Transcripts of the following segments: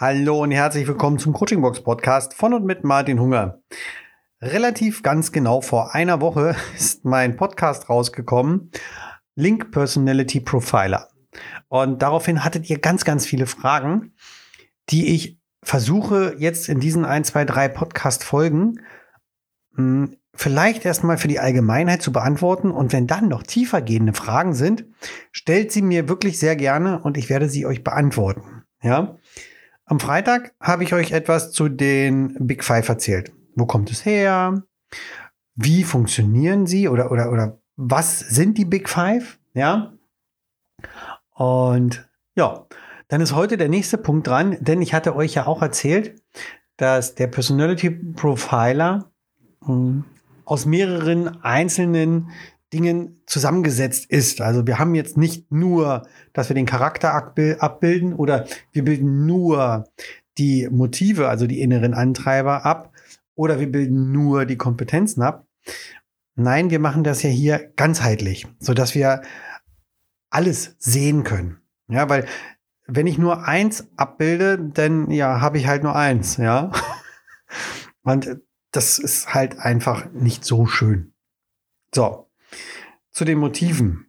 Hallo und herzlich willkommen zum Coaching Box Podcast von und mit Martin Hunger. Relativ ganz genau vor einer Woche ist mein Podcast rausgekommen, Link Personality Profiler. Und daraufhin hattet ihr ganz, ganz viele Fragen, die ich versuche jetzt in diesen ein, zwei, drei Podcast-Folgen hm, vielleicht erstmal für die Allgemeinheit zu beantworten. Und wenn dann noch tiefer gehende Fragen sind, stellt sie mir wirklich sehr gerne und ich werde sie euch beantworten. Ja. Am Freitag habe ich euch etwas zu den Big Five erzählt. Wo kommt es her? Wie funktionieren sie oder, oder, oder was sind die Big Five? Ja. Und ja, dann ist heute der nächste Punkt dran, denn ich hatte euch ja auch erzählt, dass der Personality Profiler hm, aus mehreren einzelnen Dingen zusammengesetzt ist. Also wir haben jetzt nicht nur, dass wir den Charakter abbilden oder wir bilden nur die Motive, also die inneren Antreiber ab oder wir bilden nur die Kompetenzen ab. Nein, wir machen das ja hier ganzheitlich, so dass wir alles sehen können. Ja, weil wenn ich nur eins abbilde, dann ja, habe ich halt nur eins, ja. Und das ist halt einfach nicht so schön. So, zu den Motiven.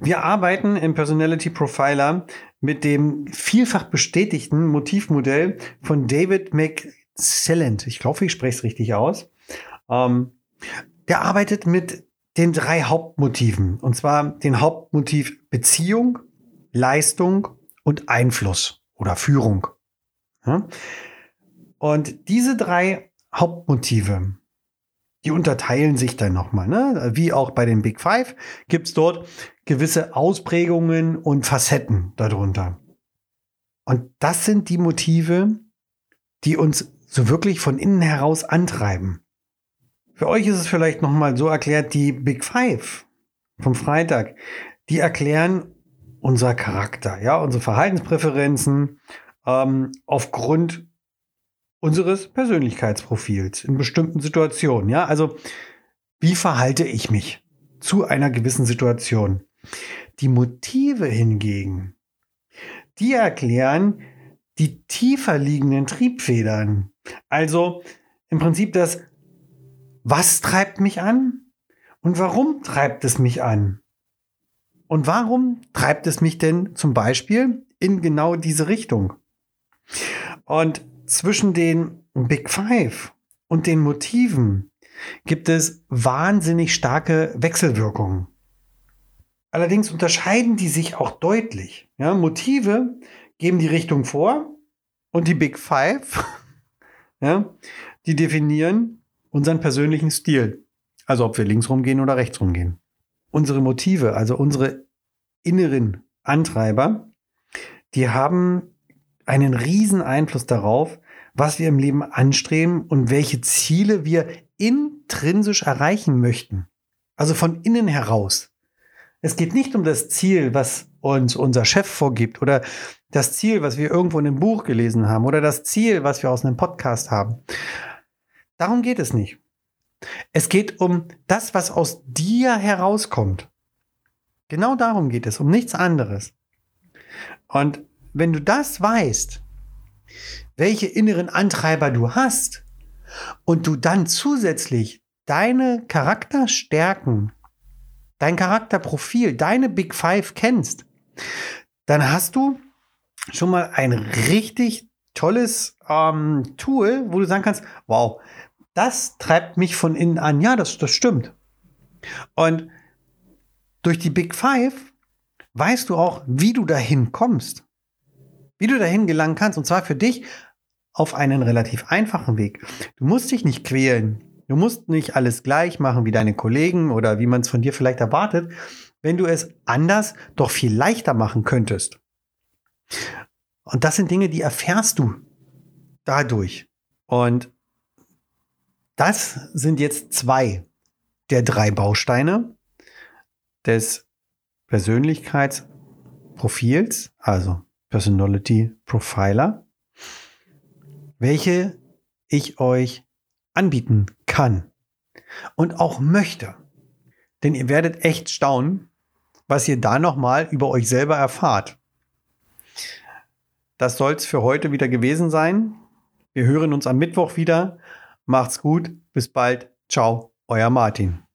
Wir arbeiten im Personality Profiler mit dem vielfach bestätigten Motivmodell von David McCellent. Ich glaube, ich spreche es richtig aus. Ähm, der arbeitet mit den drei Hauptmotiven. Und zwar den Hauptmotiv Beziehung, Leistung und Einfluss oder Führung. Und diese drei Hauptmotive die unterteilen sich dann nochmal. Ne? Wie auch bei den Big Five gibt es dort gewisse Ausprägungen und Facetten darunter. Und das sind die Motive, die uns so wirklich von innen heraus antreiben. Für euch ist es vielleicht nochmal so erklärt, die Big Five vom Freitag, die erklären unser Charakter, ja, unsere Verhaltenspräferenzen ähm, aufgrund unseres Persönlichkeitsprofils in bestimmten Situationen. Ja, also wie verhalte ich mich zu einer gewissen Situation? Die Motive hingegen, die erklären die tiefer liegenden Triebfedern. Also im Prinzip das, was treibt mich an und warum treibt es mich an? Und warum treibt es mich denn zum Beispiel in genau diese Richtung? Und zwischen den Big Five und den Motiven gibt es wahnsinnig starke Wechselwirkungen. Allerdings unterscheiden die sich auch deutlich. Ja, Motive geben die Richtung vor und die Big Five, ja, die definieren unseren persönlichen Stil. Also ob wir links rumgehen oder rechts rumgehen. Unsere Motive, also unsere inneren Antreiber, die haben einen riesen Einfluss darauf, was wir im Leben anstreben und welche Ziele wir intrinsisch erreichen möchten. Also von innen heraus. Es geht nicht um das Ziel, was uns unser Chef vorgibt oder das Ziel, was wir irgendwo in einem Buch gelesen haben oder das Ziel, was wir aus einem Podcast haben. Darum geht es nicht. Es geht um das, was aus dir herauskommt. Genau darum geht es, um nichts anderes. Und wenn du das weißt, welche inneren Antreiber du hast und du dann zusätzlich deine Charakterstärken, dein Charakterprofil, deine Big Five kennst, dann hast du schon mal ein richtig tolles ähm, Tool, wo du sagen kannst, wow, das treibt mich von innen an. Ja, das, das stimmt. Und durch die Big Five weißt du auch, wie du dahin kommst wie du dahin gelangen kannst, und zwar für dich auf einen relativ einfachen Weg. Du musst dich nicht quälen. Du musst nicht alles gleich machen wie deine Kollegen oder wie man es von dir vielleicht erwartet, wenn du es anders doch viel leichter machen könntest. Und das sind Dinge, die erfährst du dadurch. Und das sind jetzt zwei der drei Bausteine des Persönlichkeitsprofils, also Personality Profiler, welche ich euch anbieten kann und auch möchte. Denn ihr werdet echt staunen, was ihr da nochmal über euch selber erfahrt. das soll es für heute wieder gewesen sein. Wir hören uns am Mittwoch wieder. Macht's gut. Bis bald. Ciao. Euer Martin.